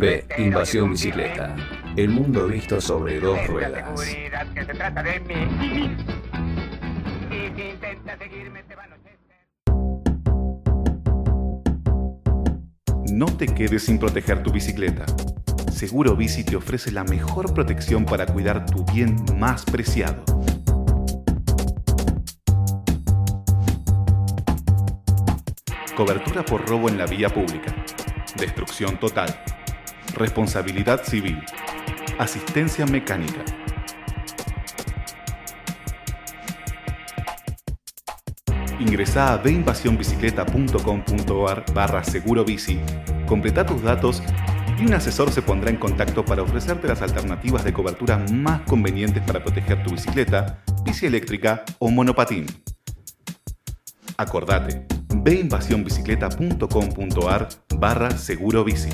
B. Invasión bicicleta. El mundo visto sobre dos ruedas. No te quedes sin proteger tu bicicleta. Seguro Bici te ofrece la mejor protección para cuidar tu bien más preciado. Cobertura por robo en la vía pública. Destrucción total. Responsabilidad civil. Asistencia mecánica. Ingresa a deinvasionbicicleta.com.ar barra seguro bici, completa tus datos y un asesor se pondrá en contacto para ofrecerte las alternativas de cobertura más convenientes para proteger tu bicicleta, bici eléctrica o monopatín. Acordate, veinvasionbicicleta.com.ar barra seguro bici.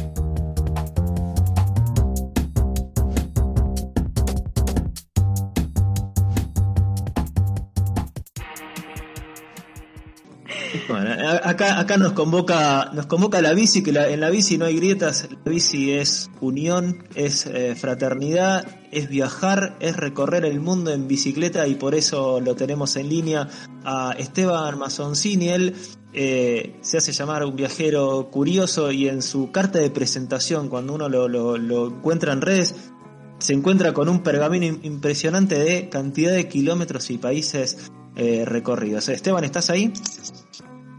Bueno, acá, acá nos convoca, nos convoca la bici, que en la bici no hay grietas, la bici es unión, es eh, fraternidad, es viajar, es recorrer el mundo en bicicleta y por eso lo tenemos en línea a Esteban Mazoncini. Él eh, se hace llamar un viajero curioso y en su carta de presentación, cuando uno lo, lo encuentra en redes, se encuentra con un pergamino impresionante de cantidad de kilómetros y países eh, recorridos. Esteban, ¿estás ahí?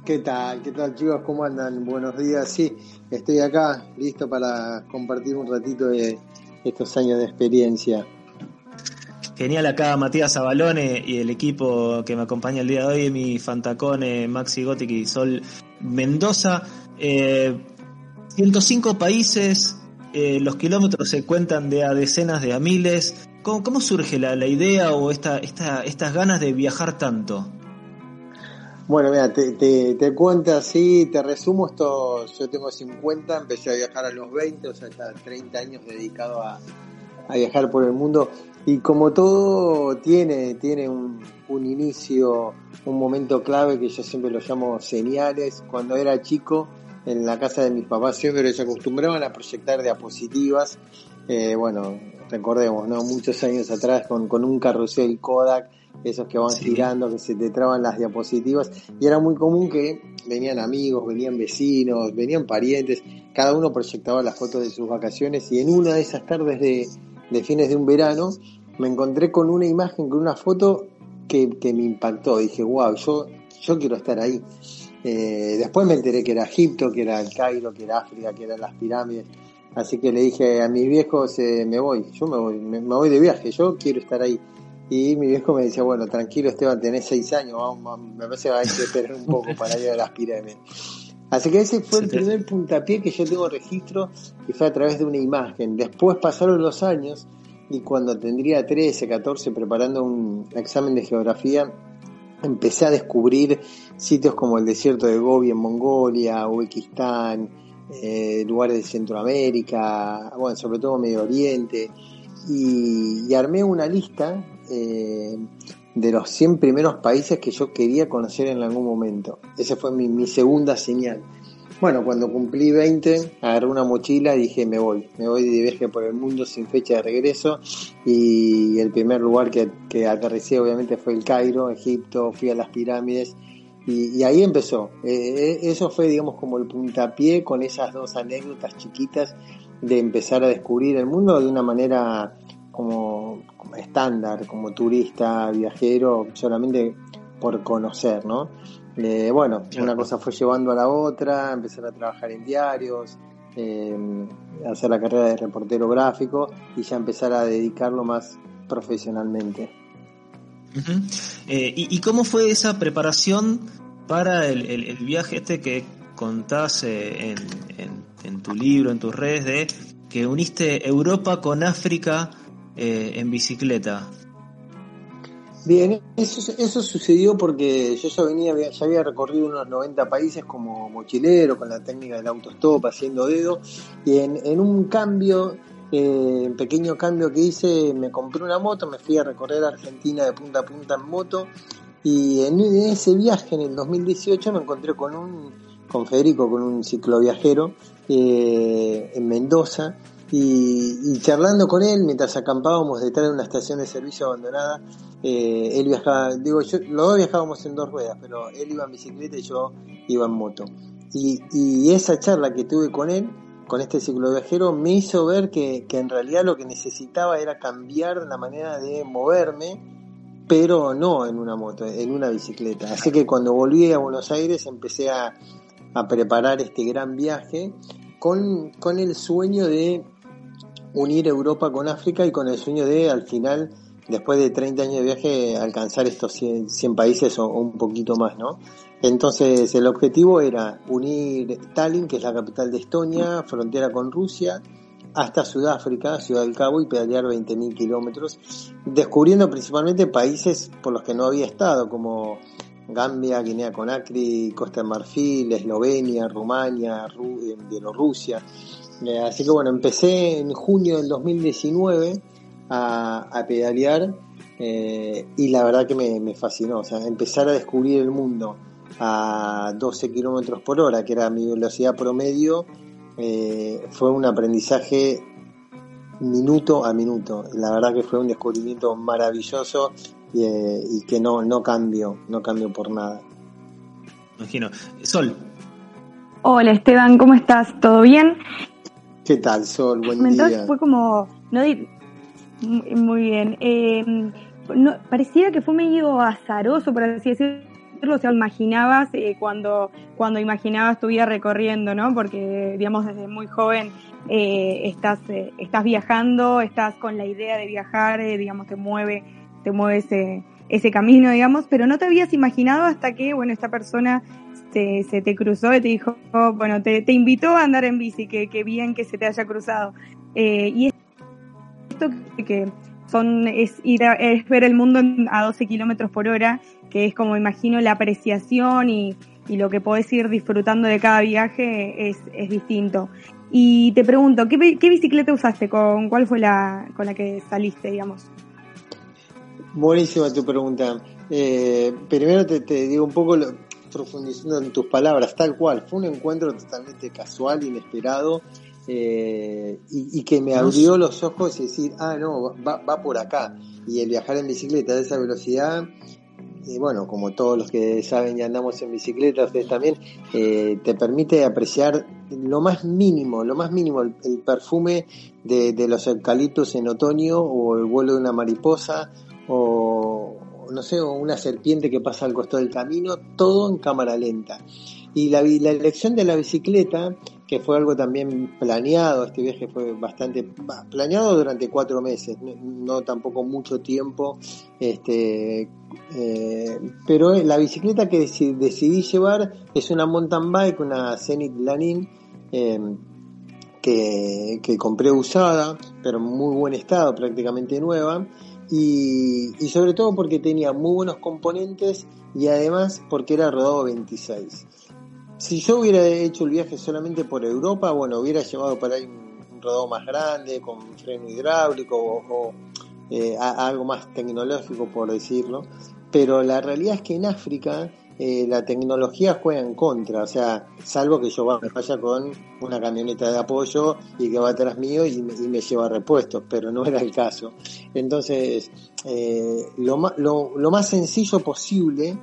¿Qué tal? ¿Qué tal chicos? ¿Cómo andan? Buenos días. Sí, estoy acá, listo para compartir un ratito de estos años de experiencia. Genial acá Matías Abalone y el equipo que me acompaña el día de hoy, mi Fantacone, Maxi Gothic y Sol Mendoza. 105 eh, países, eh, los kilómetros se cuentan de a decenas de a miles. ¿Cómo, cómo surge la, la, idea o esta, esta, estas ganas de viajar tanto? Bueno, mira, te, te, cuento así, te resumo esto, yo tengo 50, empecé a viajar a los 20, o sea, hasta 30 años dedicado a, a viajar por el mundo y como todo tiene, tiene un, un, inicio, un momento clave que yo siempre lo llamo señales, cuando era chico en la casa de mis papás siempre se acostumbraban a proyectar diapositivas, eh, bueno, recordemos, ¿no? Muchos años atrás con, con un carrusel Kodak esos que van girando, que se te traban las diapositivas, y era muy común que venían amigos, venían vecinos, venían parientes, cada uno proyectaba las fotos de sus vacaciones, y en una de esas tardes de, fines de un verano, me encontré con una imagen, con una foto que, me impactó, dije, wow, yo, yo quiero estar ahí. Eh, después me enteré que era Egipto, que era el Cairo, que era África, que eran las pirámides. Así que le dije a mis viejos, eh, me voy, yo me voy, me, voy de viaje, yo quiero estar ahí. Y mi viejo me decía, bueno, tranquilo Esteban, tenés seis años, vamos, me parece que hay que esperar un poco para ir a las pirámides. Así que ese fue el primer puntapié que yo tengo registro y fue a través de una imagen. Después pasaron los años y cuando tendría 13, 14 preparando un examen de geografía, empecé a descubrir sitios como el desierto de Gobi en Mongolia, Uzbekistán, eh, lugares de Centroamérica, bueno, sobre todo Medio Oriente, y armé una lista eh, de los 100 primeros países que yo quería conocer en algún momento. Esa fue mi, segunda señal. Bueno, cuando cumplí 20, agarré una mochila y dije, me voy, me voy de viaje por el mundo sin fecha de regreso. Y el primer lugar que, que aterricé obviamente fue el Cairo, Egipto, fui a las pirámides. Y, ahí empezó. Eh, eh, eso fue, digamos, como el puntapié con esas dos anécdotas chiquitas de empezar a descubrir el mundo de una manera como, estándar, como turista, viajero, solamente por conocer, ¿no? Eh, bueno, una cosa fue llevando a la otra, empezar a trabajar en diarios, eh, hacer la carrera de reportero gráfico y ya empezar a dedicarlo más profesionalmente. Eh, ¿y, cómo fue esa preparación para el, viaje este que contás en, en, tu libro, en tus redes, de que uniste Europa con África eh, en bicicleta? Bien, eso, sucedió porque yo ya venía, ya había recorrido unos 90 países como mochilero, con la técnica del autostop, haciendo dedo, y en, un cambio, eh, pequeño cambio que hice, me compré una moto, me fui a recorrer Argentina de punta a punta en moto, y en ese viaje, en el 2018, me encontré con un con Federico, con un cicloviajero eh, en Mendoza. Y, charlando con él mientras acampábamos detrás de una estación de servicio abandonada, eh, él viajaba, digo, yo, los dos viajábamos en dos ruedas, pero él iba en bicicleta y yo iba en moto. Y, esa charla que tuve con él, con este cicloviajero, me hizo ver que, que en realidad lo que necesitaba era cambiar la manera de moverme, pero no en una moto, en una bicicleta. Así que cuando volví a Buenos Aires empecé a, a preparar este gran viaje con, con el sueño de unir Europa con África y con el sueño de al final, después de 30 años de viaje, alcanzar estos 100, 100 países o, un poquito más, ¿no? Entonces el objetivo era unir Tallinn, que es la capital de Estonia, frontera con Rusia, hasta Sudáfrica, Ciudad del Cabo, y pedalear 20.000 kilómetros, descubriendo principalmente países por los que no había estado, como Gambia, Guinea Conakry, Costa de Marfil, Eslovenia, Rumania, eh, Bielorrusia. Eh, así que bueno, empecé en junio del 2019 a, pedalear eh, y la verdad que me, fascinó. O sea, empezar a descubrir el mundo a 12 kilómetros por hora, que era mi velocidad promedio, fue un aprendizaje minuto a minuto. La verdad que fue un descubrimiento maravilloso y, que no, no cambio, no cambio por nada. Imagino. Sol. Hola Esteban, ¿cómo estás? ¿Todo bien? ¿Qué tal, Sol? Buen día. Fue como, no muy bien. Eh, no, parecía que fue medio azaroso, por así decirlo. O sea, imaginabas eh, cuando, cuando imaginabas tu vida recorriendo, ¿no? Porque, digamos, desde muy joven eh, estás, estás viajando, estás con la idea de viajar, digamos, te mueve te mueve ese, ese camino, digamos, pero no te habías imaginado hasta que, bueno, esta persona se, se te cruzó y te dijo, bueno, te, te, invitó a andar en bici, que, que bien que se te haya cruzado. Eh, y esto que son, es ir a, es ver el mundo a 12 kilómetros por hora, que es como imagino la apreciación y, y lo que podés ir disfrutando de cada viaje es, es distinto. Y te pregunto, ¿qué, ¿qué, bicicleta usaste? ¿Con cuál fue la con la que saliste, digamos? Buenísima tu pregunta. Eh, primero te, digo un poco, profundizando en tus palabras, tal cual. Fue un encuentro totalmente casual, inesperado, eh, y, que me abrió los ojos y decir, ah, no, va, por acá. Y el viajar en bicicleta de esa velocidad, y bueno, como todos los que saben y andamos en bicicleta, ustedes también, eh, te permite apreciar lo más mínimo, lo más mínimo, el, perfume de, de, los eucaliptos en otoño o el vuelo de una mariposa no sé, una serpiente que pasa al costado del camino, todo en cámara lenta. Y la, elección de la bicicleta, que fue algo también planeado, este viaje fue bastante planeado durante cuatro meses, no, tampoco mucho tiempo, este, eh, pero la bicicleta que decidí, llevar es una mountain bike, una Zenith Lanin, em, que, que compré usada, pero en muy buen estado, prácticamente nueva y, sobre todo porque tenía muy buenos componentes y además porque era rodado 26. Si yo hubiera hecho el viaje solamente por Europa, bueno, hubiera llevado para ahí un, rodado más grande, con freno hidráulico o, eh, algo más tecnológico, por decirlo. Pero la realidad es que en África eh, la tecnología juega en contra, o sea, salvo que yo vaya con una camioneta de apoyo y que va atrás mío y me, lleva repuestos, pero no era el caso. Entonces, eh, lo, lo, más sencillo posible,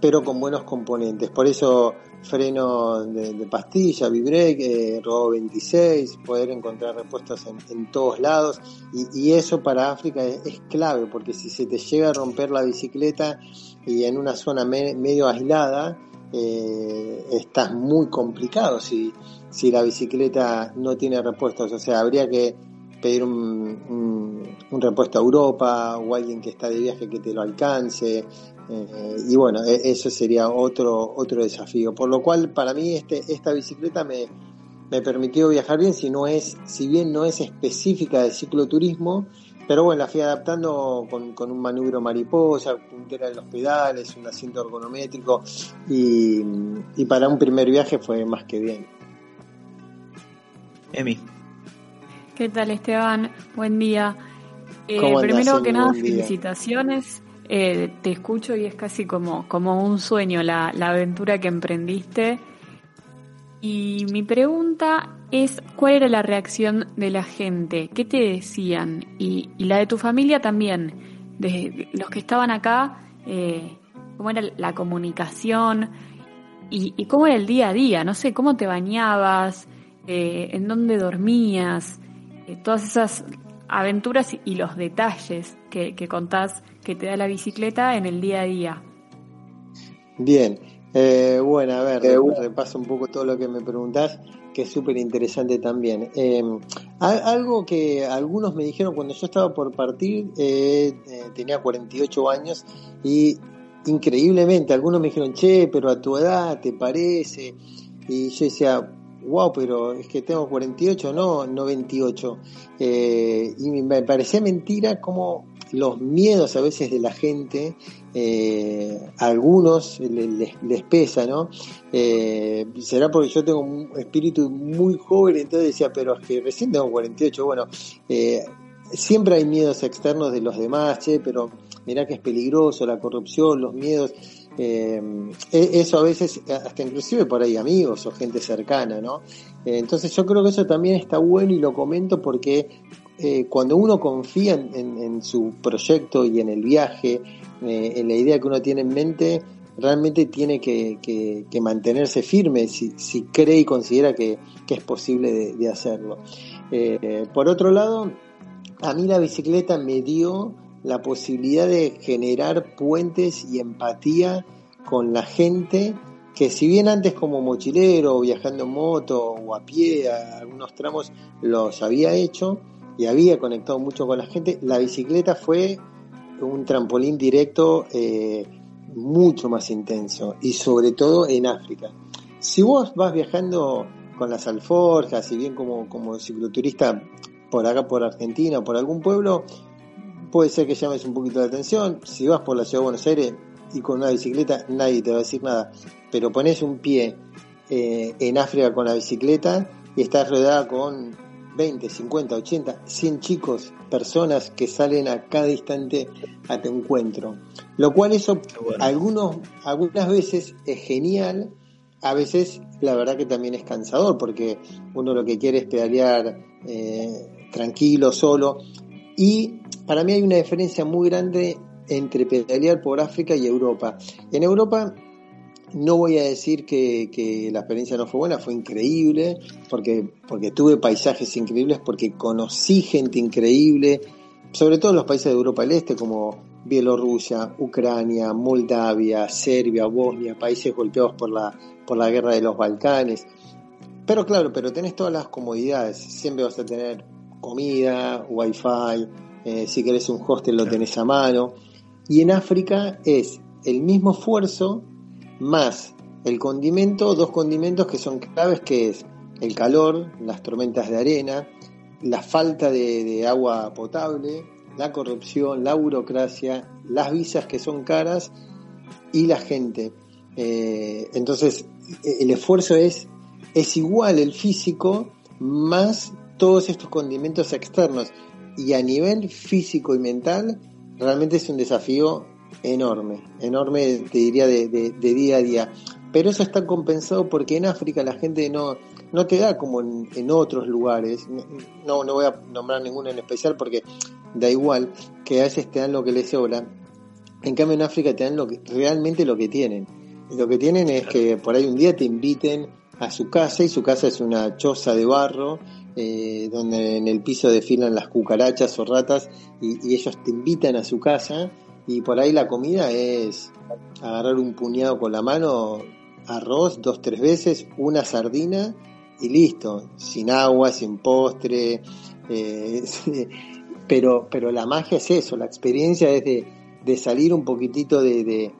pero con buenos componentes. Por eso freno de, pastilla, V-brake, eh, Robo 26, poder encontrar repuestos en, todos lados. Y, eso para África es, clave, porque si se te llega a romper la bicicleta y en una zona medio aislada, eh, estás muy complicado si, si la bicicleta no tiene repuestos. O sea, habría que pedir un, un, repuesto a Europa o alguien que está de viaje que te lo alcance. Eh, y bueno, e, eso sería otro, otro desafío. Por lo cual, para mí, este, esta bicicleta me, me permitió viajar bien, si, no es, si bien no es específica de cicloturismo, pero bueno, la fui adaptando con, un manubrio mariposa, puntera de los pedales, un asiento ergonométrico y, y para un primer viaje fue más que bien. Emi. ¿Qué tal Esteban? Buen día. Eh, primero que nada, felicitaciones. Eh, te escucho y es casi como, como un sueño la, la aventura que emprendiste. Y mi pregunta es, ¿cuál era la reacción de la gente? ¿Qué te decían? Y, la de tu familia también, de los que estaban acá, eh, ¿cómo era la comunicación? Y, cómo era el día a día? No sé, ¿cómo te bañabas? Eh, ¿En dónde dormías? Eh, todas esas aventuras y los detalles que, que contás que te da la bicicleta en el día a día. Bien, bueno, a ver, repaso un poco todo lo que me preguntás, que es súper interesante también. Em, algo que algunos me dijeron cuando yo estaba por partir, eh, tenía 48 años y increíblemente algunos me dijeron, che, pero a tu edad te parece. Y yo decía, wow, pero es que tengo 48, no, no 28. y me parecía mentira como los miedos a veces de la gente, eh, a algunos les, les, pesa, ¿no? Eh, será porque yo tengo un espíritu muy joven, entonces decía, pero es que recién tengo 48, bueno, eh, siempre hay miedos externos de los demás, che, pero mirá que es peligroso, la corrupción, los miedos. E, eso a veces, hasta inclusive por ahí amigos o gente cercana, ¿no? entonces yo creo que eso también está bueno y lo comento porque eh, cuando uno confía en, su proyecto y en el viaje, eh, en la idea que uno tiene en mente, realmente tiene que, mantenerse firme si, cree y considera que, es posible de, hacerlo. Eh, por otro lado, a mí la bicicleta me dio la posibilidad de generar puentes y empatía con la gente que si bien antes como mochilero, viajando en moto o a pie, a algunos tramos los había hecho, y había conectado mucho con la gente, la bicicleta fue un trampolín directo eh, mucho más intenso y sobre todo en África. Si vos vas viajando con las alforjas, y bien como, como cicloturista por acá, por Argentina o por algún pueblo, puede ser que llames un poquito la atención. Si vas por la ciudad de Buenos Aires y con una bicicleta, nadie te va a decir nada. Pero pones un pie eh, en África con la bicicleta y estás rodeada con 20, 50, 80, 100 chicos, personas que salen a cada instante a tu encuentro. Lo cual eso algunos, algunas veces es genial, a veces la verdad que también es cansador, porque uno lo que quiere es pedalear eh, tranquilo, solo. Y para mí hay una diferencia muy grande entre pedalear por África y Europa. En Europa no voy a decir que, la experiencia no fue buena, fue increíble, porque, porque tuve paisajes increíbles, porque conocí gente increíble, sobre todo en los países de Europa del Este como Bielorrusia, Ucrania, Moldavia, Serbia, Bosnia, países golpeados por la, por la guerra de los Balcanes. Pero claro, pero tenés todas las comodidades, siempre vas a tener comida, wifi, eh, si querés un hostel lo tenés a mano. Y en África es el mismo esfuerzo, más el condimento, dos condimentos que son claves, que es el calor, las tormentas de arena, la falta de, agua potable, la corrupción, la burocracia, las visas que son caras y la gente. Eh, entonces, el esfuerzo es, es igual el físico más todos estos condimentos externos. Y a nivel físico y mental, realmente es un desafío enorme, enorme, te diría, de, día a día. Pero eso está compensado porque en África la gente no, no te da como en, otros lugares. No, no voy a nombrar ninguno en especial porque da igual, que a veces te dan lo que les sobra. En cambio en África te dan lo que, realmente lo que tienen. lo que tienen es que por ahí un día te inviten a su casa y su casa es una choza de barro eh, donde en el piso desfilan las cucarachas o ratas y, ellos te invitan a su casa y por ahí la comida es agarrar un puñado con la mano, arroz dos, tres veces, una sardina y listo, sin agua, sin postre. Eh, pero, pero la magia es eso, la experiencia es de, salir un poquitito de,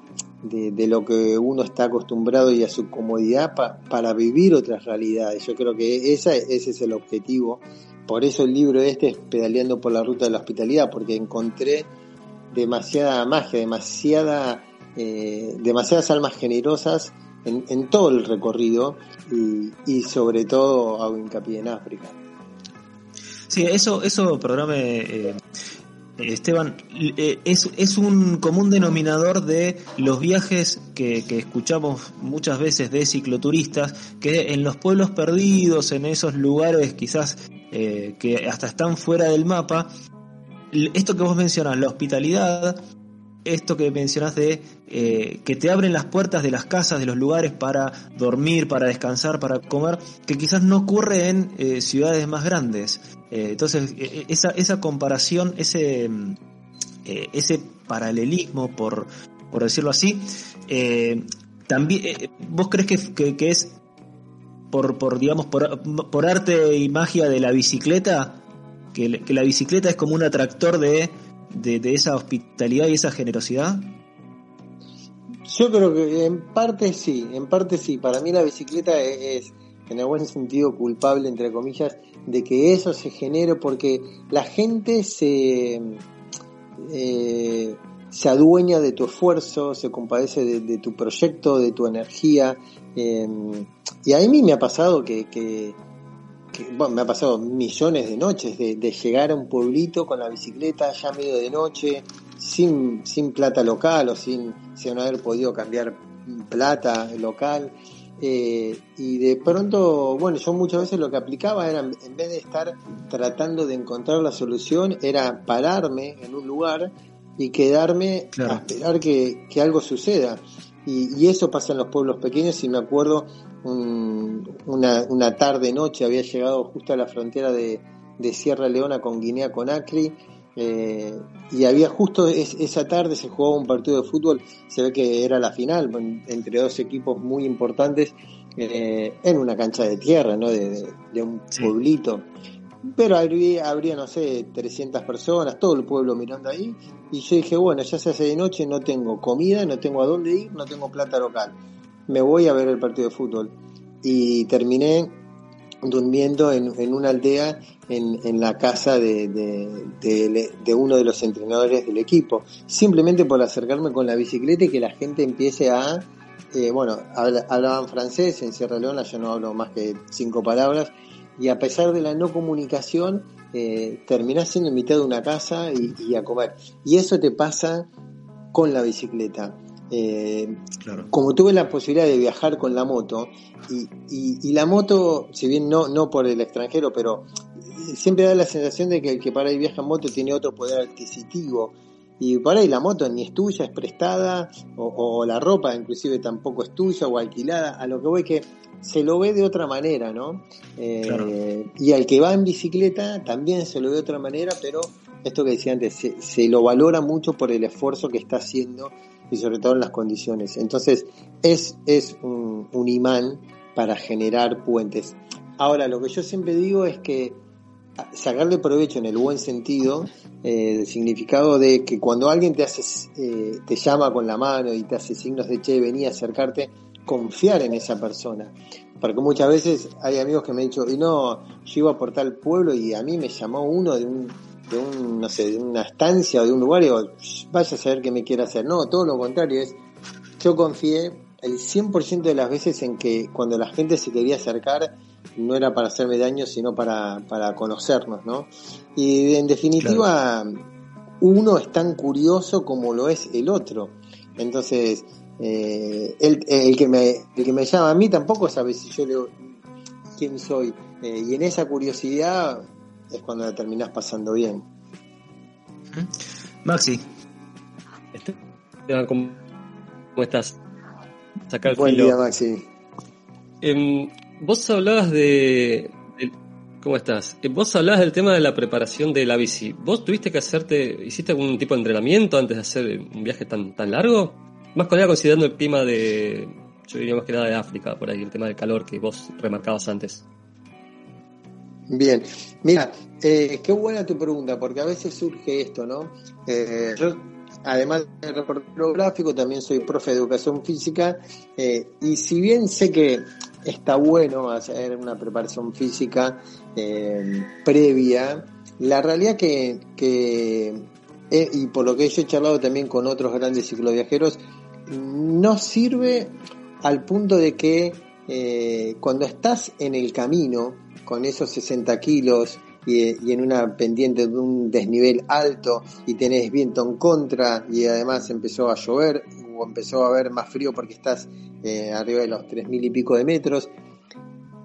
de, lo que uno está acostumbrado y a su comodidad para vivir otras realidades. Yo creo que esa, ese es el objetivo. Por eso el libro este es Pedaleando por la Ruta de la Hospitalidad, porque encontré demasiada magia, demasiada, eh, demasiadas almas generosas en, todo el recorrido y, sobre todo hago hincapié en África. Sí, eso, eso, perdóname, eh, Esteban, eh, es, es un común denominador de los viajes que, que, escuchamos muchas veces de cicloturistas, que en los pueblos perdidos, en esos lugares quizás eh, que hasta están fuera del mapa, esto que vos mencionas, la hospitalidad, esto que mencionas de eh, que te abren las puertas de las casas, de los lugares para dormir, para descansar, para comer, que quizás no ocurre en eh, ciudades más grandes. Eh, entonces, esa, esa comparación, ese, ese paralelismo, por, por decirlo así, también, ¿vos crees que, que, es por, por digamos, por, por, arte y magia de la bicicleta? Que, la bicicleta es como un atractor de de, esa hospitalidad y esa generosidad? Yo creo que en parte sí, en parte sí. Para mí la bicicleta es, en buen sentido, culpable, entre comillas, de que eso se genere porque la gente se, eh, se adueña de tu esfuerzo, se compadece de, tu proyecto, de tu energía. Eh, y a mí me ha pasado que bueno, me ha pasado millones de noches de, llegar a un pueblito con la bicicleta ya medio de noche, sin, sin plata local o sin, sin haber podido cambiar plata local. Eh, y de pronto, bueno, yo muchas veces lo que aplicaba era, en vez de estar tratando de encontrar la solución, era pararme en un lugar y quedarme a esperar que, que algo suceda. Y, y, eso pasa en los pueblos pequeños y me acuerdo una, una tarde-noche, había llegado justo a la frontera de, Sierra Leona con Guinea Conakry. Eh, y había justo esa tarde se jugaba un partido de fútbol, se ve que era la final entre dos equipos muy importantes eh, en una cancha de tierra, ¿no? de, un pueblito. Pero habría, habría, no sé, 300 personas, todo el pueblo mirando ahí. Y yo dije, bueno, ya se hace de noche, no tengo comida, no tengo a dónde ir, no tengo plata local me voy a ver el partido de fútbol. Y terminé durmiendo en, una aldea en, la casa de, de, uno de los entrenadores del equipo, simplemente por acercarme con la bicicleta y que la gente empiece a, eh, bueno, hablaban francés, en Sierra Leona yo no hablo más que cinco palabras, y a pesar de la no comunicación, eh, terminás siendo invitado a una casa y, y a comer. Y eso te pasa con la bicicleta. Eh, como tuve la posibilidad de viajar con la moto, y, la moto, si bien no, no por el extranjero, pero siempre da la sensación de que el que para ahí viaja en moto tiene otro poder adquisitivo. Y por ahí la moto ni es tuya, es prestada, o, la ropa inclusive tampoco es tuya o alquilada. A lo que voy que se lo ve de otra manera, ¿no? Eh, y al que va en bicicleta también se lo ve de otra manera, pero esto que decía antes, se, se lo valora mucho por el esfuerzo que está haciendo y sobre todo en las condiciones. Entonces es, es un, imán para generar puentes. Ahora, lo que yo siempre digo es que sacarle provecho en el buen sentido, eh, el significado de que cuando alguien te hace, eh, te llama con la mano y te hace signos de che, venía a acercarte, confiar en esa persona. Porque muchas veces hay amigos que me han dicho, y no, yo iba por tal pueblo y a mí me llamó uno de un de un, no sé, de una estancia o de un lugar y digo, vaya a saber qué me quiere hacer. No, todo lo contrario es, yo confié el 100% de las veces en que cuando la gente se quería acercar no era para hacerme daño, sino para, para conocernos, ¿no? Y en definitiva, uno es tan curioso como lo es el otro. Entonces, eh, el, el, que me, el que me llama a mí tampoco sabe si yo le quién soy. Eh, y en esa curiosidad es cuando la terminás pasando bien. Maxi. ¿cómo, estás? Sacar Buen día, Maxi. Em, vos hablabas de, ¿Cómo estás? Eh, vos hablabas del tema de la preparación de la bici. ¿Vos tuviste que hacerte, hiciste algún tipo de entrenamiento antes de hacer un viaje tan, tan largo? Más con considerando el clima de, yo diría más que nada de África, por ahí, el tema del calor que vos remarcabas antes. Bien, mira, eh, qué buena tu pregunta, porque a veces surge esto, ¿no? Eh, yo, además de reportero gráfico, también soy profe de educación física, eh, y si bien sé que está bueno hacer una preparación física previa, la realidad que, que y por lo que yo he charlado también con otros grandes cicloviajeros, no sirve al punto de que cuando estás en el camino, con esos 60 kilos y, en una pendiente de un desnivel alto y tenés viento en contra y además empezó a llover o empezó a haber más frío porque estás eh, arriba de los tres mil y pico de metros.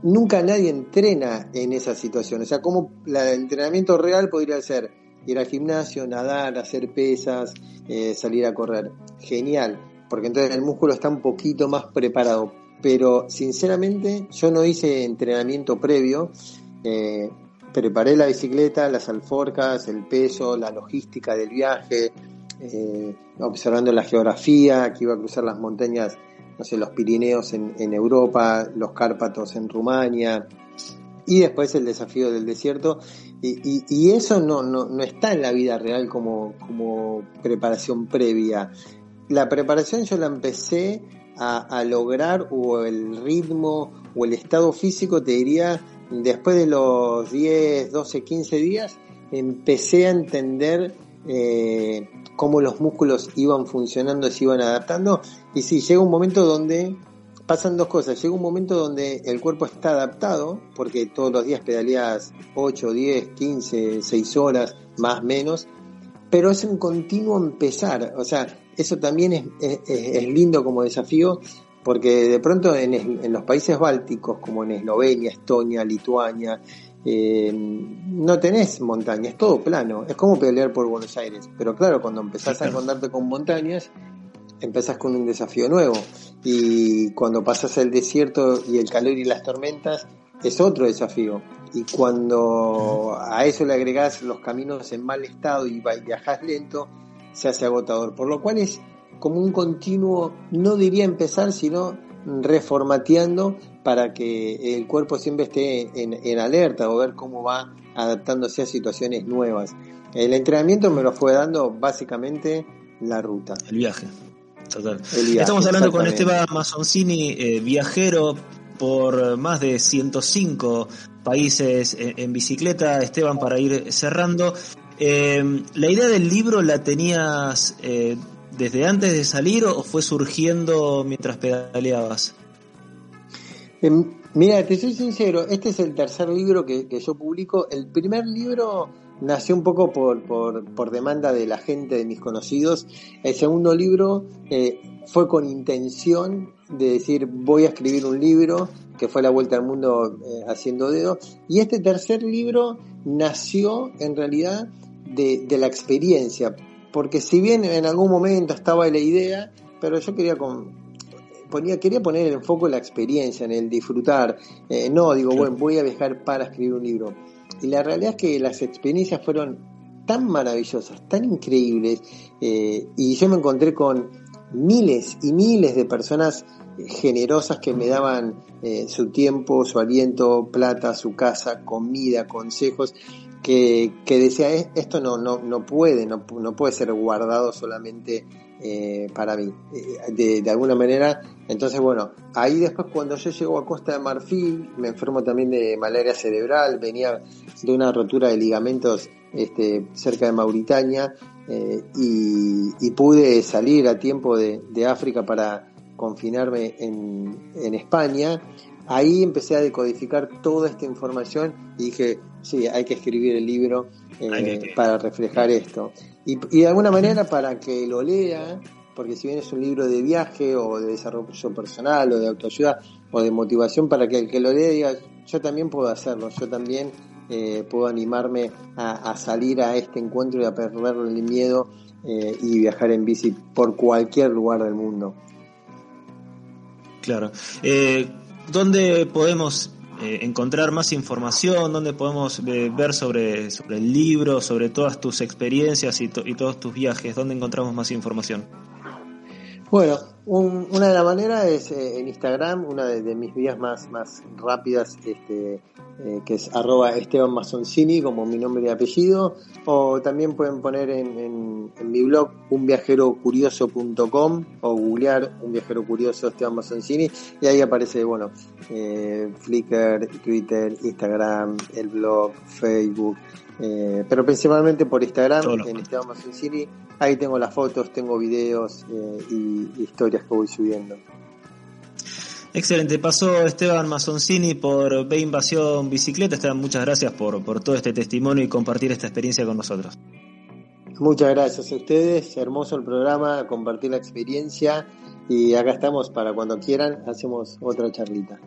Nunca nadie entrena en esa situación. O sea, como el entrenamiento real podría ser ir al gimnasio, nadar, hacer pesas, eh, salir a correr. Genial, porque entonces el músculo está un poquito más preparado. Pero sinceramente yo no hice entrenamiento previo. Eh, preparé la bicicleta, las alforcas, el peso, la logística del viaje, eh, observando la geografía, que iba a cruzar las montañas, no sé, los Pirineos en, Europa, los Cárpatos en Rumania, y después el desafío del desierto. Y, eso no, no, está en la vida real como, como preparación previa. La preparación yo la empecé a, a lograr, o el ritmo, o el estado físico, te diría, después de los 10, 12, 15 días, empecé a entender eh, cómo los músculos iban funcionando, se iban adaptando. Y sí, llega un momento donde pasan dos cosas. Llega un momento donde el cuerpo está adaptado, porque todos los días pedaleas 8, 10, 15, 6 horas, más menos, pero es un continuo empezar. O sea, eso también es, es lindo como desafío porque de pronto en, los países bálticos, como en Eslovenia, Estonia, Lituania, eh, no tenés montañas, es todo plano, es como pelear por Buenos Aires, pero claro, cuando empezás a encontrarte con montañas, empezás con un desafío nuevo, y cuando pasas el desierto y el calor y las tormentas, es otro desafío, y cuando a eso le agregás los caminos en mal estado y viajas lento, se hace agotador, por lo cual es como un continuo, no diría empezar, sino reformateando para que el cuerpo siempre esté en, alerta o ver cómo va adaptándose a situaciones nuevas. El entrenamiento me lo fue dando básicamente la ruta. El viaje. Total. Estamos hablando con Esteban Mazzoncini, eh, viajero por más de 105 países en, bicicleta. Esteban, para ir cerrando, eh, la idea del libro la tenías eh, desde antes de salir o fue surgiendo mientras pedaleabas? Em, mira, te soy sincero, este es el tercer libro que, yo publico. El primer libro nació un poco por, por, demanda de la gente, de mis conocidos. El segundo libro eh, fue con intención de decir voy a escribir un libro, que fue la vuelta al mundo eh, haciendo dedo. Y este tercer libro nació en realidad de, de la experiencia, porque si bien en algún momento estaba la idea, pero yo quería con, ponía, quería poner el enfoque en la experiencia, en el disfrutar. Eh, no, digo, bueno, voy a viajar para escribir un libro. Y la realidad es que las experiencias fueron tan maravillosas, tan increíbles, eh, y yo me encontré con miles y miles de personas generosas que me daban eh, su tiempo, su aliento, plata, su casa, comida, consejos, que, decía, esto no, no, no puede, no, no puede ser guardado solamente eh, para mí, eh, de, alguna manera. Entonces, bueno, ahí después cuando yo llego a Costa de Marfil, me enfermo también de malaria cerebral, venía de una rotura de ligamentos este, cerca de Mauritania y, pude salir a tiempo de, de África para confinarme en, en España, ahí empecé a decodificar toda esta información y dije, sí, hay que escribir el libro eh, para reflejar esto. Y, de alguna manera para que lo lea, porque si bien es un libro de viaje o de desarrollo personal o de autoayuda o de motivación, para que el que lo lea diga, yo también puedo hacerlo, yo también eh, puedo animarme a, salir a este encuentro y a perderle el miedo eh, y viajar en bici por cualquier lugar del mundo. Claro. Eh, ¿Dónde podemos eh, encontrar más información? ¿Dónde podemos eh, ver sobre, sobre el libro, sobre todas tus experiencias y, y todos tus viajes? ¿Dónde encontramos más información? Bueno, una de las maneras es eh, en Instagram, una de, mis vías más, más rápidas, este, eh, que es arroba Esteban Mazzoncini, como mi nombre y apellido, o también pueden poner en, mi blog unviajerocurioso.com o googlear un viajero curioso Esteban Mazzoncini y ahí aparece, bueno, eh, Flickr, Twitter, Instagram, el blog, Facebook, eh, pero principalmente por Instagram, en Esteban Mazzoncini, ahí tengo las fotos, tengo videos y historias que voy subiendo. Excelente, pasó Esteban Mazzoncini por B Invasión Bicicleta. Esteban, muchas gracias por, por todo este testimonio y compartir esta experiencia con nosotros. Muchas gracias a ustedes, hermoso el programa, compartir la experiencia y acá estamos para cuando quieran, hacemos otra charlita.